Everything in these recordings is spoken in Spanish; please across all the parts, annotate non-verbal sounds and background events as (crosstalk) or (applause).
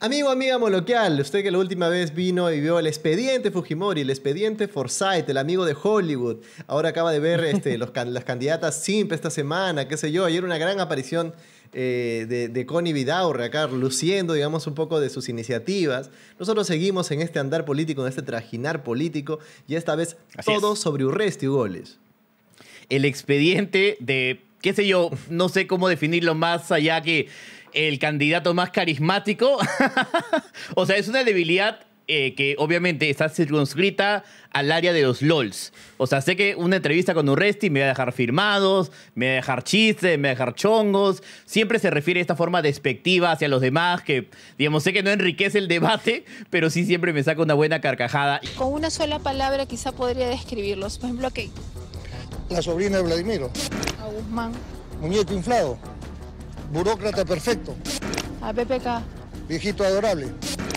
Amigo, amiga moloquial, usted que la última vez vino y vio el expediente Fujimori, el expediente Forsyth, el amigo de Hollywood, ahora acaba de ver este, los, las candidatas simp esta semana, qué sé yo, ayer una gran aparición eh, de, de, Connie Vidaurre acá, luciendo, digamos, un poco de sus iniciativas. Nosotros seguimos en este andar político, en este trajinar político, y esta vez todo sobre Urresti Goles. El expediente de, qué sé yo, no sé cómo definirlo más allá que el candidato más carismático. (laughs) o sea, es una debilidad eh, que obviamente está circunscrita al área de los LOLs. O sea, sé que una entrevista con Urresti me va a dejar firmados, me va a dejar chistes, me va a dejar chongos. Siempre se refiere a esta forma despectiva hacia los demás, que, digamos, sé que no enriquece el debate, (laughs) pero sí siempre me saca una buena carcajada. Con una sola palabra quizá podría describirlos. Por ejemplo, que... La sobrina de Vladimiro. A Guzmán. Muñeco inflado. Burócrata perfecto. A PPK. Viejito adorable.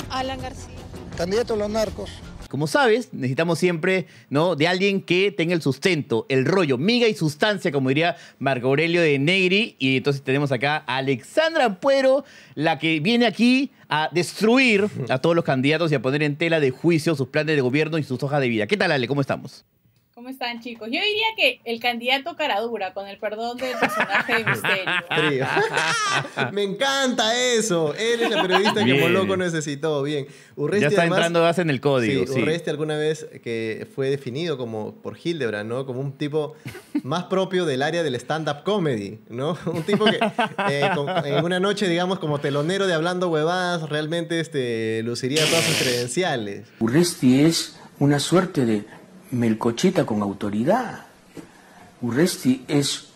Alan García. Candidato a los narcos. Como sabes, necesitamos siempre ¿no? de alguien que tenga el sustento, el rollo, miga y sustancia, como diría Marco Aurelio de Negri. Y entonces tenemos acá a Alexandra Ampuero, la que viene aquí a destruir a todos los candidatos y a poner en tela de juicio sus planes de gobierno y sus hojas de vida. ¿Qué tal, Ale? ¿Cómo estamos? ¿Cómo están, chicos? Yo diría que el candidato caradura, con el perdón del personaje de Misterio. (laughs) Me encanta eso. Él es la periodista que Moloco necesitó. Bien. ya está entrando base en el código. Sí, Urresti alguna vez que fue definido como por Hildebrand, ¿no? Como un tipo más propio del área del stand-up comedy, ¿no? (laughs) Un tipo que eh, en una noche, digamos, como telonero de hablando huevadas, realmente este, luciría todas sus credenciales. Urresti es una suerte de Melcocheta con autoridad. Urresti es,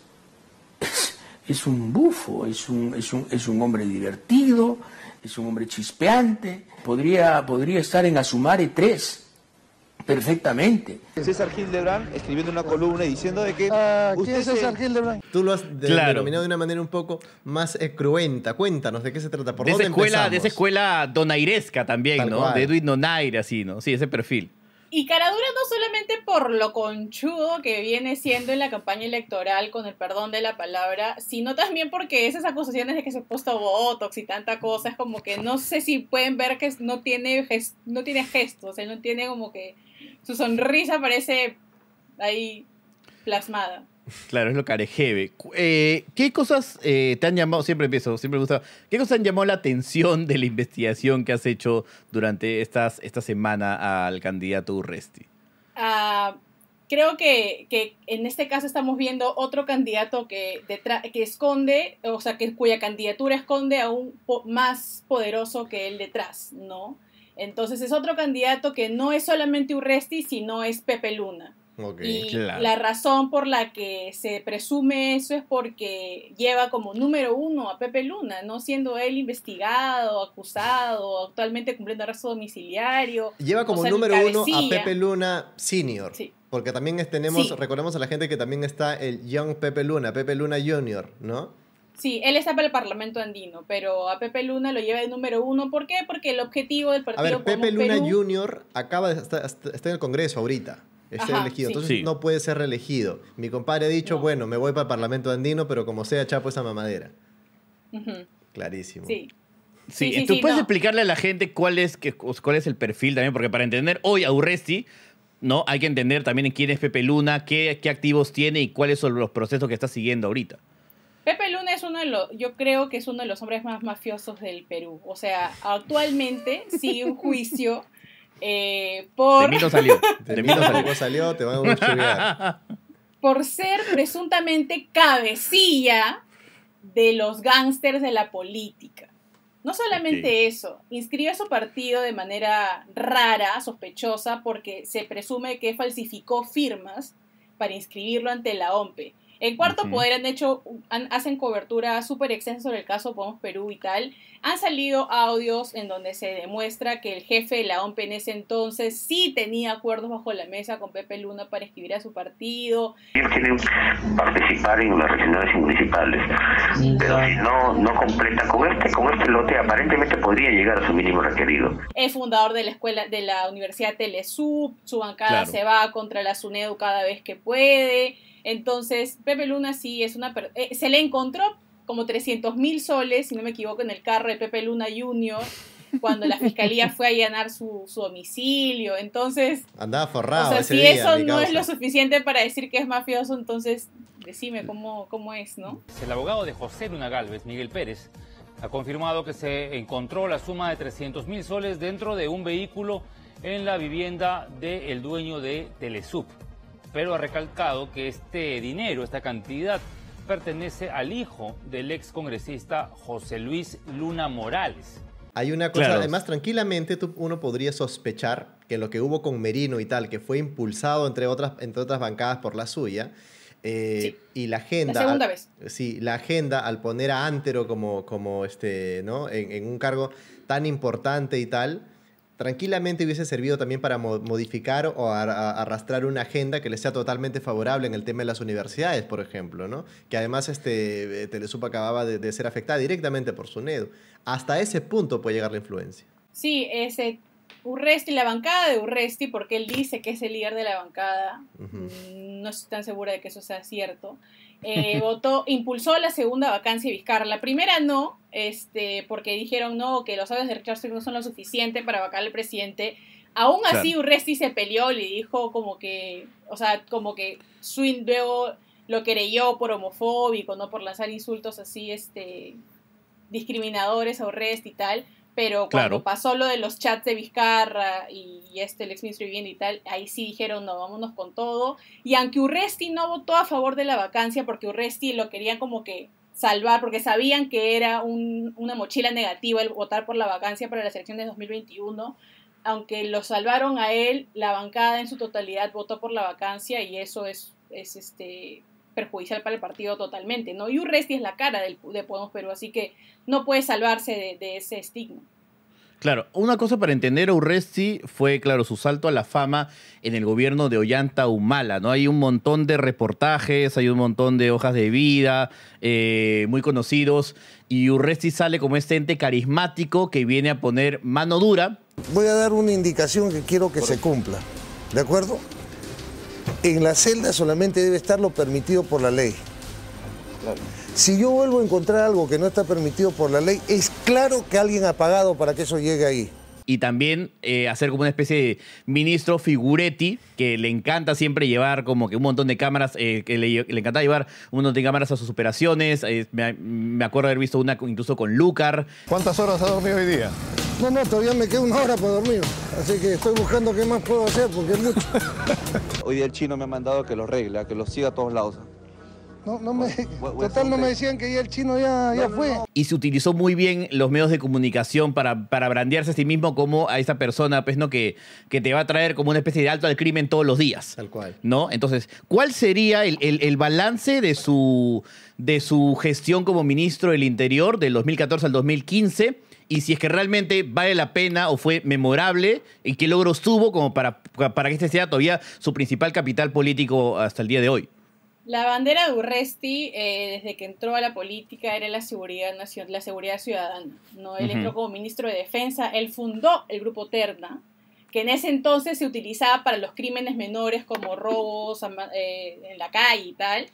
es, un bufo, es un, es, un, es un, hombre divertido, es un hombre chispeante. Podría, podría estar en Asumare 3 perfectamente. César Hildebrand escribiendo una columna y diciendo de que... Ah, usted es César Hildebrand? Tú lo has denominado de una manera un poco más eh, cruenta. Cuéntanos, ¿de qué se trata? ¿Por de, dónde esa escuela, de esa escuela donairesca también, ¿no? De Edwin Donaire, así, ¿no? Sí, ese perfil. Y Caradura no solamente por lo conchudo que viene siendo en la campaña electoral, con el perdón de la palabra, sino también porque esas acusaciones de que se ha puesto Botox y tanta cosa, como que no sé si pueden ver que no tiene, no tiene gestos, él no tiene como que su sonrisa parece ahí plasmada. Claro, es lo carejeve. Eh, ¿Qué cosas eh, te han llamado, siempre empiezo, siempre me gusta, qué cosas han llamado la atención de la investigación que has hecho durante estas, esta semana al candidato Urresti? Ah, creo que, que, en este caso estamos viendo otro candidato que, que esconde, o sea, que, cuya candidatura esconde a un más poderoso que él detrás, ¿no? Entonces es otro candidato que no es solamente Urresti, sino es Pepe Luna y la razón por la que se presume eso es porque lleva como número uno a Pepe Luna, no siendo él investigado, acusado, actualmente cumpliendo arresto domiciliario. Lleva como número uno a Pepe Luna Senior. Porque también tenemos, recordemos a la gente que también está el Young Pepe Luna, Pepe Luna Junior, ¿no? Sí, él está para el Parlamento andino, pero a Pepe Luna lo lleva de número uno. ¿Por qué? Porque el objetivo del partido. A ver, Pepe Luna Junior acaba de estar, está en el Congreso ahorita elegido. Entonces no puede ser reelegido. Mi compadre ha dicho, bueno, me voy para el Parlamento andino, pero como sea, chapo esa mamadera. Clarísimo. Sí. Sí, ¿tú puedes explicarle a la gente cuál es, cuál es el perfil también? Porque para entender hoy a Urresti, ¿no? Hay que entender también quién es Pepe Luna, qué, qué activos tiene y cuáles son los procesos que está siguiendo ahorita. Pepe Luna es uno de los, yo creo que es uno de los hombres más mafiosos del Perú. O sea, actualmente sigue un juicio eh, por... De mí no salió. (laughs) De mí no salió. te van a Por ser presuntamente cabecilla de los gángsters de la política. No solamente eso, inscribió a su partido de manera rara, sospechosa, porque se presume que falsificó firmas para inscribirlo ante la OMPE. En Cuarto Poder han hecho, hacen cobertura súper extensa sobre el caso Podemos Perú y tal. Han salido audios en donde se demuestra que el jefe de la OMP en ese entonces sí tenía acuerdos bajo la mesa con Pepe Luna para escribir a su partido. Ellos quieren participar en las regionales municipales, pero si no, no completa con este, con este lote, aparentemente podría llegar a su mínimo requerido. Es fundador de la escuela, de la Universidad Telesub, su bancada se va contra la SUNEDU cada vez que puede entonces, Pepe Luna sí es una... Eh, se le encontró como 300 mil soles, si no me equivoco, en el carro de Pepe Luna Jr. cuando la fiscalía fue a allanar su, su domicilio. Entonces, Andaba forrado. o sea, ese si día, eso no es lo suficiente para decir que es mafioso, entonces decime cómo, cómo es, ¿no? El abogado de José Luna Galvez, Miguel Pérez, ha confirmado que se encontró la suma de 300 mil soles dentro de un vehículo en la vivienda del dueño de Telesup. Pero ha recalcado que este dinero, esta cantidad, pertenece al hijo del ex congresista José Luis Luna Morales. Hay una cosa, Claro. además, tranquilamente tú- uno podría sospechar que lo que hubo con Merino y tal, que fue impulsado entre otras, entre otras bancadas por la suya, eh, y la agenda. La segunda al- vez. Sí, la agenda al poner a Antero como, como este, ¿no? En, en un cargo tan importante y tal, tranquilamente hubiese servido también para mo- modificar o arrastrar una agenda que le sea totalmente favorable en el tema de las universidades, por ejemplo, ¿no? Que además este, eh, Telesup acababa de, de ser afectada directamente por SUNEDU. Hasta ese punto puede llegar la influencia. Sí, ese Urresti, la bancada de Urresti, porque él dice que es el líder de la bancada, mm, no estoy tan segura de que eso sea cierto, eh, (laughs) votó, impulsó la segunda vacancia de Vizcarra. La primera no, este, porque dijeron no, que los audios de Richard Swing no son lo suficiente para vacar al presidente. Aún así. Urresti se peleó, le dijo como que, o sea, como que Swing luego lo querelló por homofóbico, no por lanzar insultos así, este, discriminadores a Urresti y tal. Pero cuando Claro. pasó lo de los chats de Vizcarra y, y este, el ex ministro de Vivienda y tal, ahí sí dijeron, no, vámonos con todo. Y aunque Urresti no votó a favor de la vacancia, porque Urresti lo querían como que salvar, porque sabían que era un- una mochila negativa el votar por la vacancia para las elecciones de 2021, aunque lo salvaron a él, la bancada en su totalidad votó por la vacancia y eso es, es este perjudicial para el partido totalmente, ¿no? Y Urresti es la cara del, de Podemos Perú, así que no puede salvarse de, de ese estigma. Claro, una cosa para entender a Urresti fue, claro, su salto a la fama en el gobierno de Ollanta Humala, ¿no? Hay un montón de reportajes, hay un montón de hojas de vida eh, muy conocidos, y Urresti sale como este ente carismático que viene a poner mano dura. Voy a dar una indicación que quiero que se cumpla. ¿De acuerdo? En la celda solamente debe estar lo permitido por la ley. Si yo vuelvo a encontrar algo que no está permitido por la ley, es claro que alguien ha pagado para que eso llegue ahí. Y también eh, hacer como una especie de ministro figuretti que le encanta siempre llevar como que un montón de cámaras, eh, que le, le encanta llevar un montón de cámaras a sus operaciones. eh, me, me acuerdo haber visto una incluso con Lucar. ¿Cuántas horas ha dormido hoy día? No, no, todavía me queda una hora para dormir. Así que estoy buscando qué más puedo hacer porque es mucho. (laughs) Hoy día el chino me ha mandado que lo regle, a que lo siga a todos lados. No, no me, total, no me decían que ya el chino ya, ya fue. Y se utilizó muy bien los medios de comunicación para, para brandearse a sí mismo como a esa persona pues, ¿no? que, que te va a traer como una especie de alto al crimen todos los días. Tal cual. ¿no? Entonces, ¿cuál sería el, el- el balance de su, de su gestión como ministro del Interior del 2014 al 2015? Y si es que realmente vale la pena o fue memorable y qué logros tuvo como para, para que este sea todavía su principal capital político hasta el día de hoy. La bandera de Urresti, eh, desde que entró a la política, era la seguridad la seguridad ciudadana. ¿no? Él entró como ministro de Defensa, él fundó el grupo Terna, que en ese entonces se utilizaba para los crímenes menores como robos eh, en la calle y tal.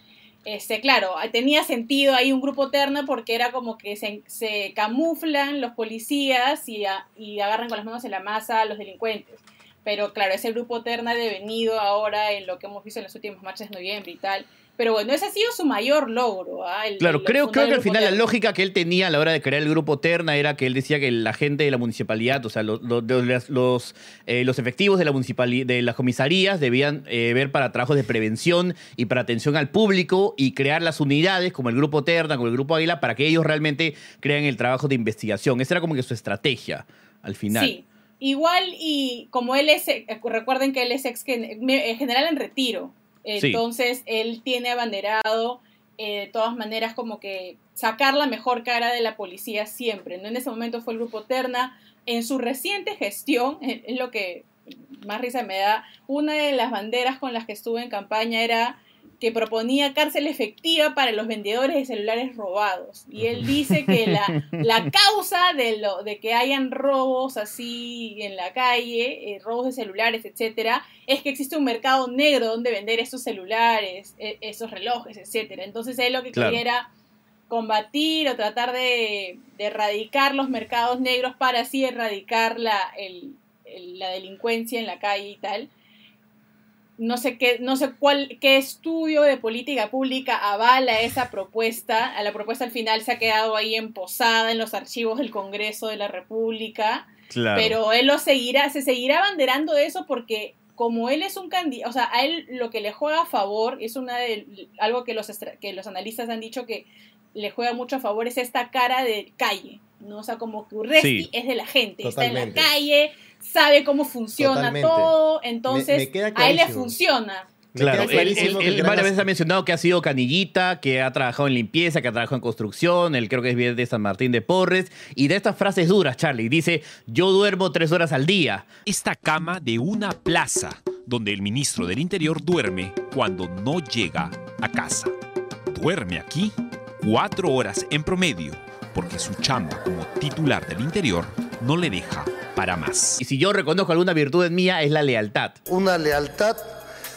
Este, claro, tenía sentido ahí un grupo Terna porque era como que se, se camuflan los policías y, a- y agarran con las manos en la masa a los delincuentes. Pero claro, ese grupo Terna ha devenido ahora en lo que hemos visto en las últimas marchas de noviembre y tal. Pero bueno, ese ha sido su mayor logro. ¿ah? El- Claro, el creo, creo que al final la lógica que él tenía a la hora de crear el grupo Terna era que él decía que la gente de la municipalidad, o sea, los, los, los, los, eh, los efectivos de, la municipali- de las comisarías debían eh, ver para trabajos de prevención y para atención al público y crear las unidades como el grupo Terna, como el grupo Águila, para que ellos realmente crean el trabajo de investigación. Esa era como que su estrategia al final. Sí. Igual y como él es, eh, recuerden que él es ex eh, general en retiro, Sí. entonces él tiene abanderado eh, de todas maneras como que sacar la mejor cara de la policía siempre, ¿no? En ese momento fue el grupo Terna, en su reciente gestión, eh, es lo que más risa me da, una de las banderas con las que estuve en campaña era que proponía cárcel efectiva para los vendedores de celulares robados. Y él dice que la, (laughs) la causa de, lo, de que hayan robos así en la calle, eh, robos de celulares, etcétera, es que existe un mercado negro donde vender esos celulares, eh, esos relojes, etcétera. Entonces él lo que Claro. quería era combatir o tratar de, de erradicar los mercados negros para así erradicar la, el- el- la delincuencia en la calle y tal. No sé qué, no sé cuál, qué estudio de política pública avala esa propuesta. A la propuesta al final se ha quedado ahí emposada en los archivos del Congreso de la República. Claro. Pero él lo seguirá, se seguirá banderando de eso porque como él es un candidato, o sea, a él lo que le juega a favor es una de algo que los estra- que los analistas han dicho que le juega mucho a favor es esta cara de calle, ¿no? O sea, como que Urresti Sí. es de la gente, está en la calle, sabe cómo funciona Totalmente. todo, entonces me queda a él le funciona. Claro, él, él- que él varias as- veces ha mencionado que ha sido canillita, que ha trabajado en limpieza, que ha trabajado en construcción, él creo que es bien de San Martín de Porres, y de estas frases duras, Charlie, dice, yo duermo tres horas al día. Esta cama de una plaza donde el ministro del Interior duerme cuando no llega a casa. Duerme aquí cuatro horas en promedio porque su chamba como titular del Interior no le deja para más. Y si yo reconozco alguna virtud en mía es la lealtad. Una lealtad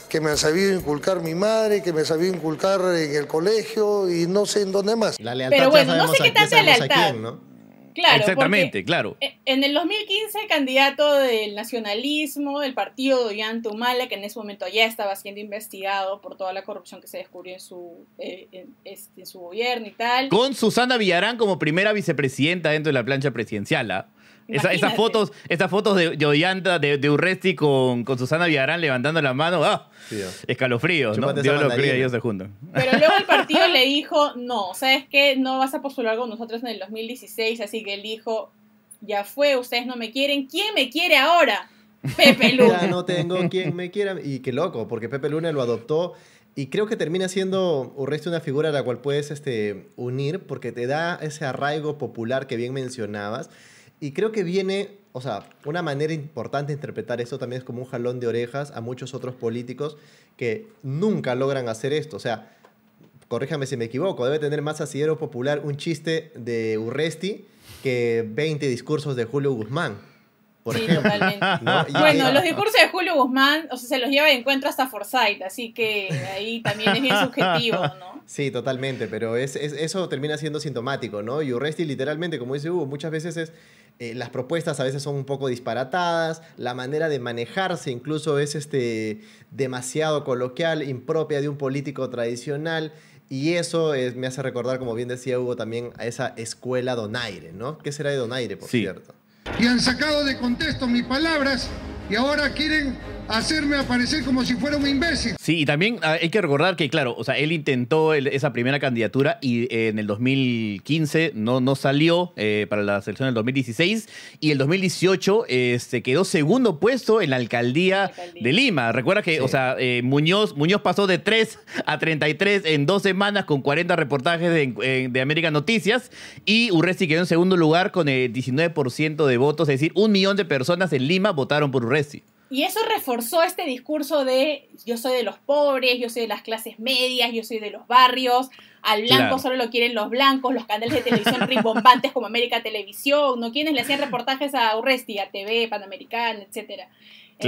que me ha sabido inculcar mi madre, que me ha sabido inculcar en el colegio y no sé en dónde más. La Pero bueno, no sé qué tanta lealtad. Claro, Exactamente, claro. e- En el 2015, candidato del nacionalismo, del partido de Ollanta Humala, que en ese momento ya estaba siendo investigado por toda la corrupción que se descubrió en su, eh, en, este, en su gobierno y tal. Con Susana Villarán como primera vicepresidenta dentro de la plancha presidencial. ¿ah? Esa- esas fotos, esas fotos de, de Ollanta, de, de Urresti con, con Susana Villarán levantando la mano, ¡ah! escalofríos, ¿no? Dios lo cría, ellos se juntan. Pero luego el partido (laughs) le dijo, no, ¿sabes qué? No vas a postular con nosotros en el 2016, así que él dijo, ya fue, ustedes no me quieren, ¿quién me quiere ahora? Pepe (laughs) Ya Luna. no tengo quien me quiera. Y qué loco, porque Pepe Luna lo adoptó. Y creo que termina siendo Urresti una figura a la cual puedes este, unir porque te da ese arraigo popular que bien mencionabas. Y creo que viene, o sea, una manera importante de interpretar esto también es como un jalón de orejas a muchos otros políticos que nunca logran hacer esto. O sea, corríjame si me equivoco, debe tener más asidero popular un chiste de Urresti que 20 discursos de Julio Guzmán. Por Sí, ejemplo. totalmente. ¿no? Bueno, los discursos de Julio Guzmán, o sea, se los lleva de encuentro hasta Forsyth, así que ahí también es bien subjetivo, ¿no? Sí, totalmente, pero es, es- eso termina siendo sintomático, ¿no? Y Urresti literalmente, como dice Hugo, muchas veces es, eh, las propuestas a veces son un poco disparatadas, la manera de manejarse incluso es este, demasiado coloquial, impropia de un político tradicional, y eso es- me hace recordar, como bien decía Hugo, también a esa escuela donaire, ¿no? ¿Qué será de donaire, por cierto? y han sacado de contexto mis palabras y ahora quieren hacerme aparecer como si fuera un imbécil. Sí, y también ah, hay que recordar que, claro, o sea, él intentó el- esa primera candidatura y eh, en el 2015 no, no salió eh, para la selección del 2016 y el 2018 eh, se quedó segundo puesto en la alcaldía de Lima. Recuerda que, o sea, eh, Muñoz, Muñoz pasó de 3 a 33 en dos semanas con 40 reportajes de, de América Noticias y Urresti quedó en segundo lugar con el 19% de votos, es decir, un millón de personas en Lima votaron por Urresti. Y eso reforzó este discurso de yo soy de los pobres, yo soy de las clases medias, yo soy de los barrios, al blanco Claro. solo lo quieren los blancos, los canales de televisión rimbombantes como América Televisión, ¿no? Quienes le hacían reportajes a Urresti, a TV, Panamericana, etcétera.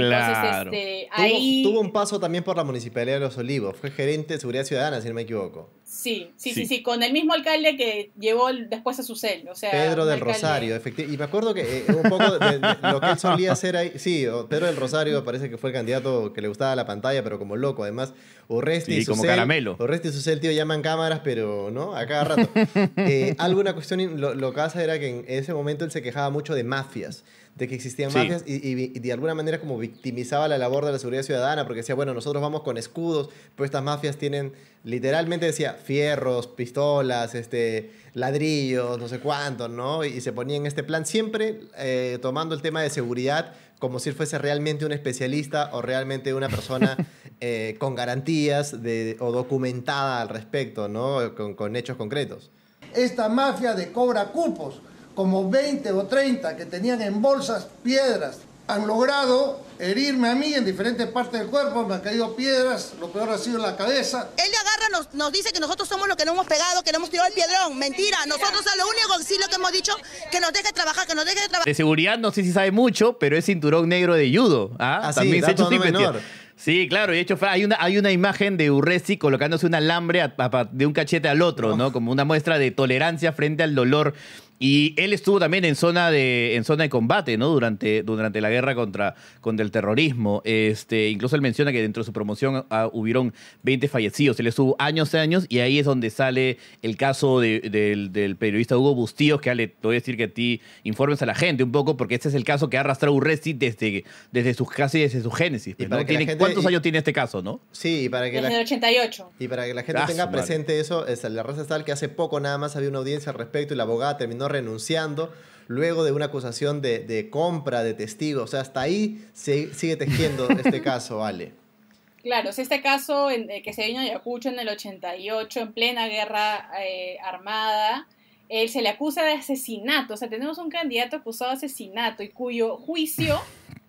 Entonces, Claro. este, Tuvo, ahí... tuvo un paso también por la Municipalidad de Los Olivos, fue gerente de Seguridad Ciudadana, si no me equivoco. Sí, sí, Sí. sí, sí, con el mismo alcalde que llevó después a su cel, o sea... Pedro del alcalde- Rosario, efectivamente. Y me acuerdo que eh, un poco de, de lo que él solía hacer ahí. Sí, Pedro del Rosario parece que fue el candidato que le gustaba la pantalla, pero como loco. Además, Urresti Sí, y como Susel- caramelo. Urresti y Susel, tío, llaman cámaras, pero no, a cada rato. (laughs) Eh, alguna cuestión, lo que pasa era que en ese momento él se quejaba mucho de mafias, de que existían Sí. mafias y, y- y de alguna manera como victimizaba la labor de la seguridad ciudadana, porque decía, bueno, nosotros vamos con escudos, pero estas mafias tienen, literalmente decía, fierros, pistolas, este, ladrillos, no sé cuántos, ¿no? Y, y se ponía en este plan, siempre eh, tomando el tema de seguridad como si él fuese realmente un especialista o realmente una persona (laughs) eh, con garantías de, o documentada al respecto, ¿no? Con, con hechos concretos. Esta mafia de cobra cupos, como 20 o 30 que tenían en bolsas piedras, han logrado herirme a mí en diferentes partes del cuerpo, me han caído piedras, lo peor ha sido en la cabeza. Él le agarra, nos, nos dice que nosotros somos los que no hemos pegado, que no hemos tirado el piedrón. Mentira, nosotros a lo único que sí lo que hemos dicho, que nos deje trabajar, que nos deje trabajar. De seguridad no sé si sabe mucho, pero es cinturón negro de judo. ¿ah? Ah, sí, También se ha hecho no menor. Sí, claro, y de hecho hay una, hay una imagen de Urresti colocándose un alambre a- a- de un cachete al otro, ¿no? Como una muestra de tolerancia frente al dolor. Y él estuvo también en zona de, en zona de combate, ¿no? Durante, durante la guerra contra, contra el terrorismo. Este, incluso él menciona que dentro de su promoción ah, hubieron 20 fallecidos. Él estuvo años y años y ahí es donde sale el caso de- del, del periodista Hugo Bustíos, que Ale, te voy a decir que a ti informes a la gente un poco, porque este es el caso que ha arrastrado Urresti desde, desde sus, casi desde su génesis. pues, para ¿no? Tiene- gente- ¿Cuántos y- años tiene este caso, no? Sí, y para que Desde la, el 88. Y para que la gente Ah, tenga madre. presente eso, es la raza tal que hace poco nada más había una audiencia al respecto y la abogada terminó renunciando luego de una acusación de, de compra de testigos. O sea, hasta ahí se, sigue tejiendo (laughs) este caso, Ale. Claro, es este caso en, eh, que se dio en Ayacucho en el 88, en plena guerra eh, armada. Él se le acusa de asesinato. O sea, tenemos un candidato acusado de asesinato y cuyo juicio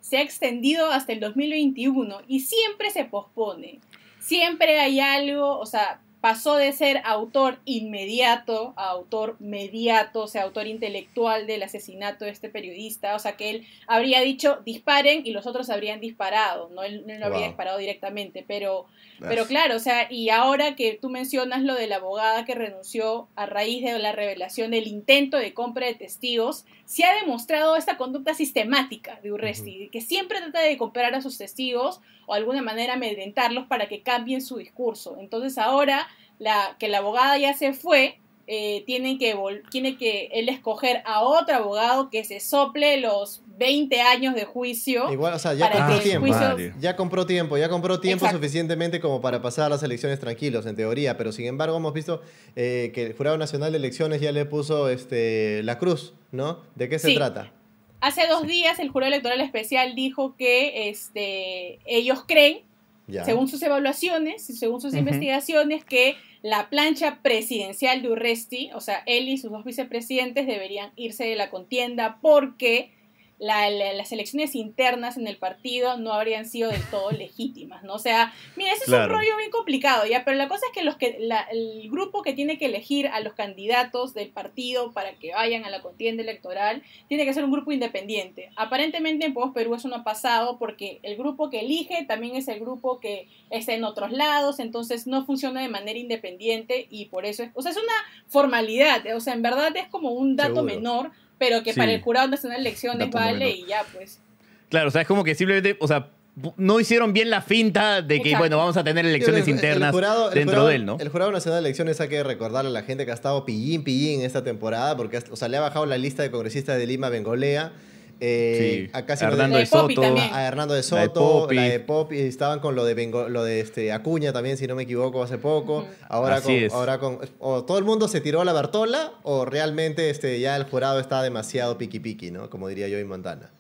se ha extendido hasta el 2021 y siempre se pospone. Siempre hay algo, o sea, pasó de ser autor inmediato a autor mediato, o sea, autor intelectual del asesinato de este periodista. O sea, que él habría dicho disparen y los otros habrían disparado, no él, él no habría disparado directamente, pero, pero claro, o sea, y ahora que tú mencionas lo de la abogada que renunció a raíz de la revelación del intento de compra de testigos, se ha demostrado esta conducta sistemática de Urresti, que siempre trata de comprar a sus testigos o de alguna manera amedrentarlos para que cambien su discurso. Entonces ahora la, que la abogada ya se fue, eh, tiene, que vol- tiene que él escoger a otro abogado que se sople los 20 años de juicio. Igual, o sea, ya compró tiempo. juicio- Ya compró tiempo, ya compró tiempo Exacto. suficientemente como para pasar las elecciones tranquilos, en teoría. Pero sin embargo, hemos visto eh, que el Jurado Nacional de Elecciones ya le puso este, la cruz, ¿no? ¿De qué se Sí. trata? Hace dos días el jurado electoral especial dijo que este, ellos creen, Ya. según sus evaluaciones y según sus investigaciones, que la plancha presidencial de Urresti, o sea, él y sus dos vicepresidentes deberían irse de la contienda porque la- la- las elecciones internas en el partido no habrían sido del todo legítimas, ¿no? O sea, mira, ese es un rollo bien complicado, ¿ya? Pero la cosa es que, los que la- el grupo que tiene que elegir a los candidatos del partido para que vayan a la contienda electoral tiene que ser un grupo independiente. Aparentemente en Podemos Perú eso no ha pasado porque el grupo que elige también es el grupo que está en otros lados, entonces no funciona de manera independiente y por eso es, o sea, es una formalidad, o sea, en verdad es como un dato Seguro. menor, pero que Sí. para el Jurado Nacional de Elecciones Dato vale y ya, pues. Claro, o sea, es como que simplemente, o sea, no hicieron bien la finta de que, Exacto. bueno, vamos a tener elecciones El- el internas jurado- el dentro jurado- de él, ¿no? El Jurado Nacional de Elecciones hay que recordarle a la gente que ha estado pillín, pillín esta temporada, porque o sea, le ha bajado la lista de congresistas de Lima Bengolea. Eh, Sí, a Hernando de Soto. A Hernando de La de Soto, Popi. la de Popi, estaban con lo de Bengo- lo de este Acuña también, si no me equivoco, hace poco. Ahora Así con, es. ahora con o todo el mundo se tiró a la Bartola o realmente este ya el jurado está demasiado piqui piqui, ¿no? Como diría yo en Montana.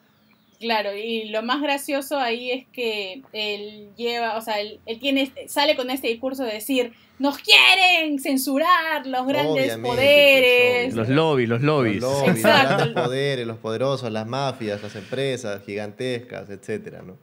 Claro, y lo más gracioso ahí es que él lleva, o sea, él, él tiene, sale con este discurso de decir, nos quieren censurar los grandes Obviamente, poderes. Los lobbies, los lobbies. Los lobbies, los Exacto. grandes poderes, los poderosos, las mafias, las empresas gigantescas, etcétera, ¿no?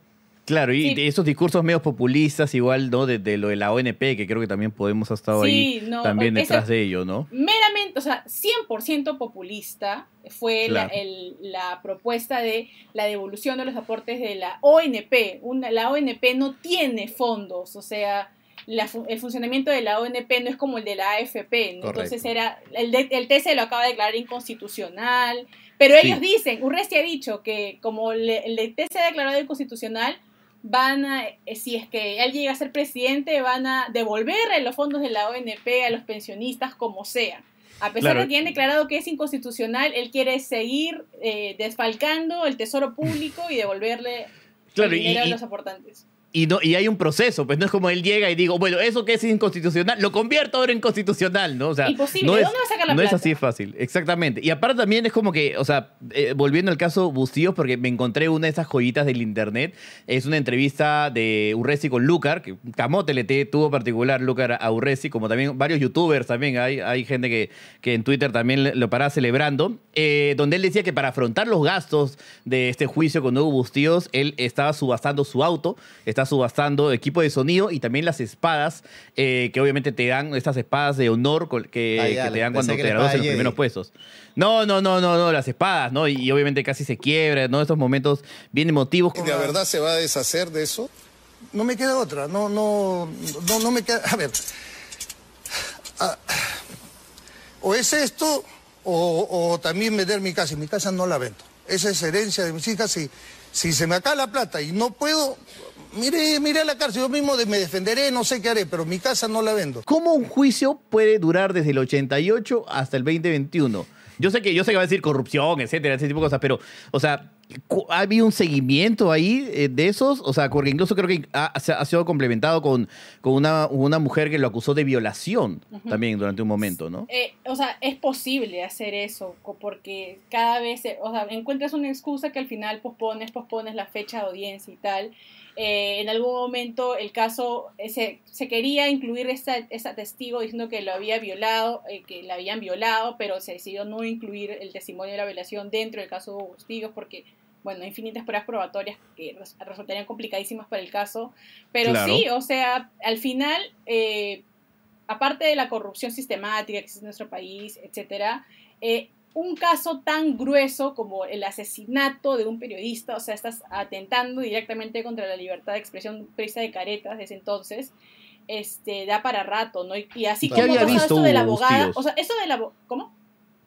Claro, y Sí. esos discursos medio populistas, igual, ¿no? De, de lo de la ONP, que creo que también podemos ha estado Sí, ahí no, también detrás de ello, ¿no? meramente, o sea, 100% populista fue la, el- la propuesta de la devolución de los aportes de la ONP. Una, la ONP no tiene fondos, o sea, la el funcionamiento de la ONP no es como el de la AFP. ¿no? Entonces era, el, de- el TC lo acaba de declarar inconstitucional, pero Sí. ellos dicen, Urresti ha dicho que como le- el TC ha declarado inconstitucional, van a, eh, si es que él llega a ser presidente, van a devolverle los fondos de la ONP a los pensionistas como sea. A pesar Claro. de que han declarado que es inconstitucional, él quiere seguir eh, desfalcando el tesoro público y devolverle Claro, el y- dinero y- a los aportantes. Y, no, y hay un proceso, pues no es como él llega y digo, bueno, eso que es inconstitucional, lo convierto ahora en constitucional, ¿no? O sea, Imposible, no ¿de es, dónde va a sacar la no es así fácil, exactamente. Y aparte también es como que, o sea, eh, volviendo al caso Bustíos, porque me encontré una de esas joyitas del internet, es una entrevista de Urresi con Lucar, que Camote le tuvo particular Lucar a Urresi, como también varios youtubers también, hay, hay gente que, que en Twitter también lo para celebrando, eh, donde él decía que para afrontar los gastos de este juicio con Hugo Bustíos, él estaba subastando su auto, está subastando equipo de sonido y también las espadas, eh, que obviamente te dan estas espadas de honor que, ya, que te dan cuando te gradúas en los primeros puestos. No, no, no, no, no, las espadas, ¿no? Y, y obviamente casi se quiebra, ¿no? Estos momentos bien emotivos. ¿Y de verdad se va a deshacer de eso? no me queda otra, no, no, no, no me queda. A ver. Ah, o es esto, o, o también vender mi casa. Y mi casa no la vendo. Esa es herencia de mis hijas. Si, si se me acaba la plata y no puedo, mire, mire a la cárcel. Yo mismo me defenderé, no sé qué haré, pero mi casa no la vendo. ¿Cómo un juicio puede durar desde el 88 hasta el 2021? Yo sé que yo sé que va a decir corrupción, etcétera, ese tipo de cosas, pero, o sea, ¿ha habido un seguimiento ahí eh, de esos? O sea, porque incluso creo que ha, ha sido complementado con, con una, una mujer que lo acusó de violación Ujú. también durante un momento, ¿no? Eh, o sea, es posible hacer eso, porque cada vez, eh, o sea, encuentras una excusa que al final pospones, pospones la fecha de audiencia y tal. Eh, en algún momento el caso, eh, se, se quería incluir esta, esta testigo diciendo que lo había violado, eh, que la habían violado, pero se decidió no incluir el testimonio de la violación dentro del caso de Bustillos porque, bueno, infinitas pruebas probatorias que res- resultarían complicadísimas para el caso. Pero Claro. sí, o sea, al final... aparte de la corrupción sistemática que existe en nuestro país, etcétera, eh, un caso tan grueso como el asesinato de un periodista, o sea, estás atentando directamente contra la libertad de expresión presa de caretas desde entonces, este, da para rato, ¿no? Y, y así ¿Qué como había visto esto de la abogada, o sea, eso de la, ¿cómo?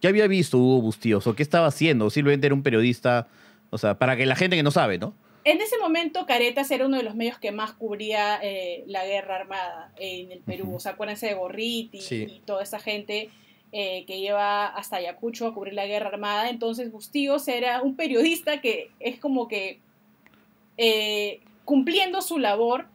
¿Qué había visto Hugo Bustíos o qué estaba haciendo? Simplemente era un periodista, o sea, para que la gente que no sabe, ¿no? En ese momento, Caretas era uno de los medios que más cubría eh, la guerra armada en el Perú. O sea, acuérdense de Gorriti Sí. y toda esa gente eh, que lleva hasta Ayacucho a cubrir la guerra armada. Entonces, Bustíos era un periodista que es como que eh, cumpliendo su labor,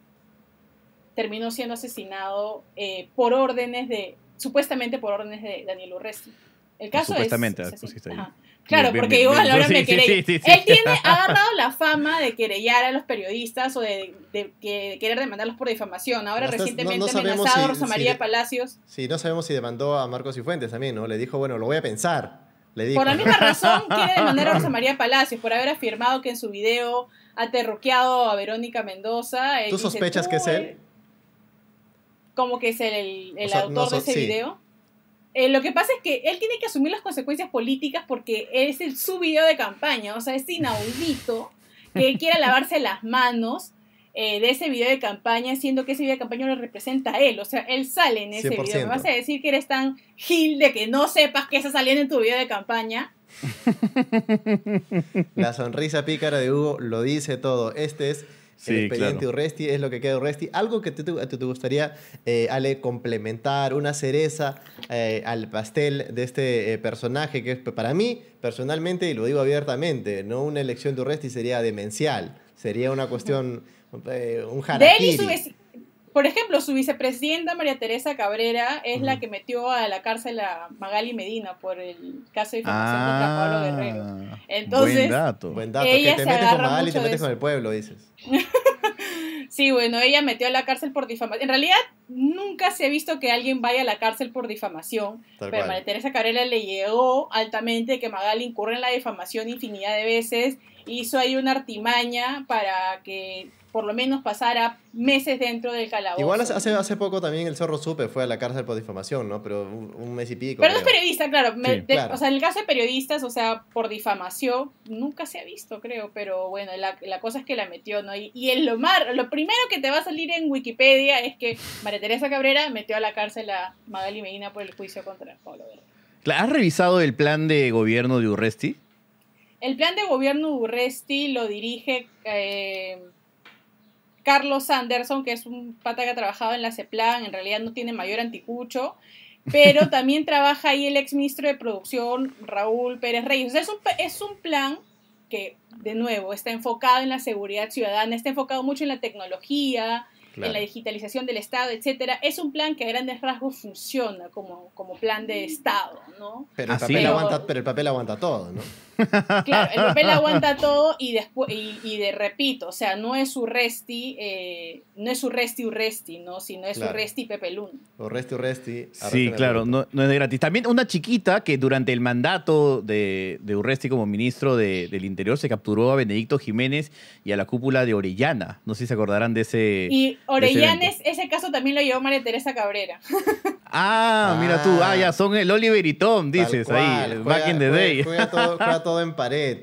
terminó siendo asesinado eh, por órdenes de, supuestamente por órdenes de Daniel Urresti. El caso es- Supuestamente, es, ah, así. pusiste ahí. Ajá. Claro, Bien, porque bien, igual ahora Sí, me querella. sí, sí, sí. Él (laughs) tiene, ha agarrado la fama de querellar a los periodistas o de, de que- de querer demandarlos por difamación. Ahora No recientemente no- no amenazado a Rosa si María Palacios. Sí, no sabemos si demandó a Marcos Cifuentes también, ¿no? Le dijo, bueno, lo voy a pensar. Le dijo. Por la misma razón (laughs) quiere demandar a Rosa María Palacios por haber afirmado que en su video ha terruqueado a Verónica Mendoza. Él ¿Tú dice, sospechas "Tú, que es él? eh, ¿Cómo que es el, el- el O sea, autor de ese sí. video? Eh, lo que pasa es que él tiene que asumir las consecuencias políticas porque es el, su video de campaña. O sea, es inaudito que él quiera lavarse las manos eh, de ese video de campaña, siendo que ese video de campaña lo representa a él. O sea, él sale en ese video. 100%. ¿Me vas a decir que eres tan gil de que no sepas que está saliendo en tu video de campaña? (laughs) La sonrisa pícara de Hugo lo dice todo. Este es Sí, el expediente claro. Urresti, es lo que queda Urresti. Algo que te, te- te gustaría, eh, Ale, complementar, una cereza eh, al pastel de este eh, personaje que es, para mí, personalmente, y lo digo abiertamente, no una elección de Urresti sería demencial. Sería una cuestión, eh, un harakiri. Por ejemplo, su vicepresidenta María Teresa Cabrera es la que metió a la cárcel a Magali Medina por el caso de difamación contra Pablo Guerrero. Entonces, Ah, buen dato. Buen dato, ella que te se metes con Magali y te metes con el pueblo, dices. (laughs) Sí, bueno, ella metió a la cárcel por difamación. En realidad, nunca se ha visto que alguien vaya a la cárcel por difamación, Tal pero cual. María Teresa Cabrera le llegó altamente que Magali incurre en la difamación infinidad de veces, hizo ahí una artimaña para que por lo menos pasara meses dentro del calabozo. Igual hace, hace, poco también el Zorro Supe fue a la cárcel por difamación, ¿no? Pero un, un mes y pico. Pero no es creo. periodista, claro. me- Sí, de- claro. O sea, en el caso de periodistas, o sea, por difamación, nunca se ha visto, creo. Pero bueno, la, la cosa es que la metió, ¿no? Y, y en lo, mar, lo primero que te va a salir en Wikipedia es que María Teresa Cabrera metió a la cárcel a Magali Medina por el juicio contra Pablo Guerrero. ¿Has revisado el plan de gobierno de Urresti? El plan de gobierno de Urresti lo dirige eh, Carlos Anderson, que es un pata que ha trabajado en la CEPLAN, en realidad no tiene mayor anticucho, pero (laughs) también trabaja ahí el exministro de producción, Raúl Pérez Reyes. O sea, es un, pe- es un plan que, de nuevo, está enfocado en la seguridad ciudadana, está enfocado mucho en la tecnología, Claro. en la digitalización del Estado, etcétera. Es un plan que a grandes rasgos funciona como, como plan de Estado, ¿no? Pero el, papel aguanta, pero el papel aguanta todo, ¿no? Claro, el papel (laughs) aguanta todo y después y, y de repito, o sea, no es Urresti, eh, no es Urresti Urresti, ¿no, sino es Claro. Urresti Pepe Luna. Urresti, Urresti. Sí, claro, no, no es de gratis. También una chiquita que durante el mandato de, de Urresti como ministro de- del Interior se capturó a Benedicto Jiménez y a la cúpula de Orellana. No sé si se acordarán de ese. Y de ese ese caso también lo llevó María Teresa Cabrera. (laughs) Ah, mira tú. Ah, ya son el Oliver y Tom, dices cual, ahí. juega- back in the juega- day. Juega todo, (laughs) juega todo en pared.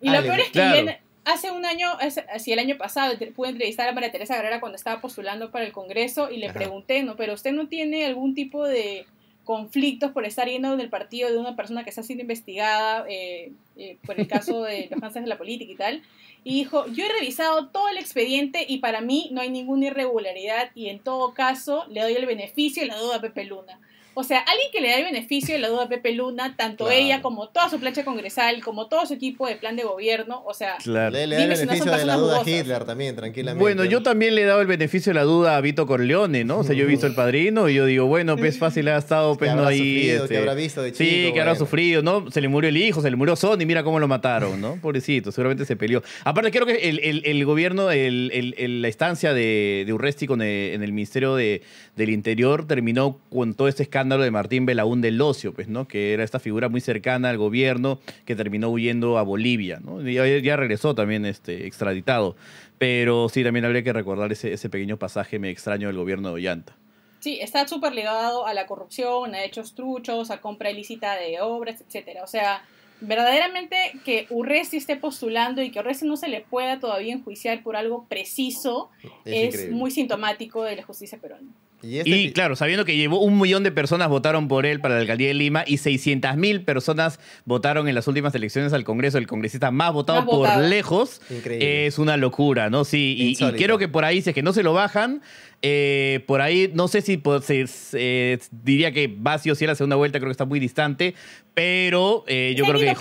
Y lo peor es que claro. viene- hace un año, así el año pasado, pude entrevistar a María Teresa Guerrera cuando estaba postulando para el Congreso y le pregunté, ¿no? Pero usted no tiene algún tipo de conflictos por estar yendo del partido de una persona que está siendo investigada eh, eh, por el caso de (laughs) los cánceres de la política y tal. Y dijo, yo he revisado todo el expediente y para mí no hay ninguna irregularidad y en todo caso le doy el beneficio y la duda a Pepe Luna. O sea, alguien que le da el beneficio de la duda a Pepe Luna, tanto ella como toda su plancha congresal, como todo su equipo de plan de gobierno, o sea, le, da el beneficio de la duda a Hitler también, tranquilamente. Bueno, yo también le he dado el beneficio de la duda a Vito Corleone, ¿no? O sea, yo he visto el padrino y yo digo, bueno, pues fácil ha estado, pues no ahí. Sufrido, que habrá visto de chico, Sí, que habrá sufrido, ¿no? Se le murió el hijo, se le murió Sony, mira cómo lo mataron, ¿no? Pobrecito, seguramente se peleó. Aparte, creo que el, gobierno, el, la estancia de, de Urresti con en el Ministerio de, del Interior terminó con todo este escándalo de Martín Belaúnde aún del Ocio, pues, ¿no? Que era esta figura muy cercana al gobierno que terminó huyendo a Bolivia, ¿no? Y ya, regresó también este, extraditado. Pero sí, también habría que recordar ese, ese pequeño pasaje me extraño del gobierno de Ollanta. Sí, está súper ligado a la corrupción, a hechos truchos, a compra ilícita de obras, etcétera. O sea, verdaderamente que Urresti esté postulando y que Urresti no se le pueda todavía enjuiciar por algo preciso es muy sintomático de la justicia peruana. Y, este claro, sabiendo que llevó un millón de personas votaron por él para la alcaldía de Lima y 600 mil personas votaron en las últimas elecciones al Congreso, el congresista más votado por lejos, es una locura, ¿no? Sí, y, y, creo que por ahí, si es que no se lo bajan, eh, por ahí, no sé si se, diría que va sí o sí a la segunda vuelta, creo que está muy distante, pero eh, yo, creo que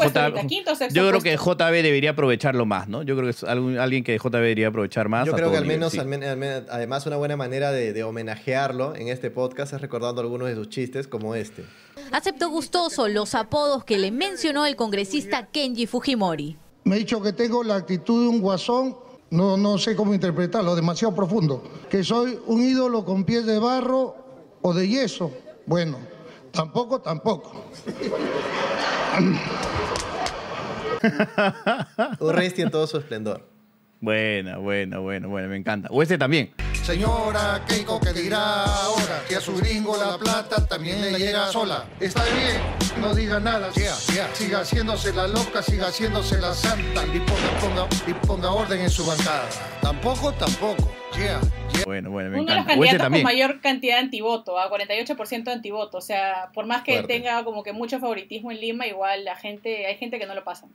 yo creo que JB debería aprovecharlo más, ¿no? Yo creo que es alguien que JB debería aprovechar más. Yo creo que al menos, además, una buena manera de, homenajearlo en este podcast es recordando algunos de sus chistes, como este. Aceptó gustoso los apodos que le mencionó el congresista Kenji Fujimori. Me ha dicho que tengo la actitud de un guasón no, no sé cómo interpretarlo, demasiado profundo. Que soy un ídolo con pies de barro o de yeso. Bueno, tampoco, tampoco. (laughs) Urresti en todo su esplendor. Buena, buena, buena, buena, me encanta. O este también. Señora Keiko, que dirá ahora? Que a su gringo la plata también le llega sola. Está bien, no diga nada. Siga haciéndose la loca, siga haciéndose la santa y ponga, y ponga orden en su bancada. Tampoco, tampoco. Bueno, bueno, me Uno de los candidatos con mayor cantidad de antivoto, a 48% de antivoto. O sea, por más que tenga como que mucho favoritismo en Lima, igual la gente, hay gente que no lo pasa.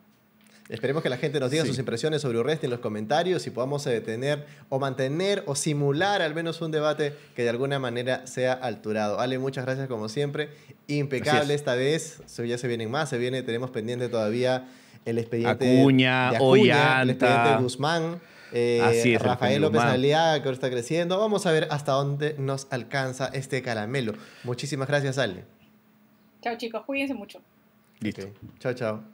Esperemos que la gente nos diga sus impresiones sobre Urresti en los comentarios y podamos detener eh, o mantener o simular al menos un debate que de alguna manera sea alturado. Ale, muchas gracias como siempre. Impecable esta vez. Ya se vienen más, se viene, tenemos pendiente todavía el expediente Acuña, de Acuña, el expediente de Guzmán. Eh, Rafael López Aliaga, que ahora está creciendo. Vamos a ver hasta dónde nos alcanza este caramelo. Muchísimas gracias, Ale. Chao, chicos. Cuídense mucho. Listo. Chao, chao.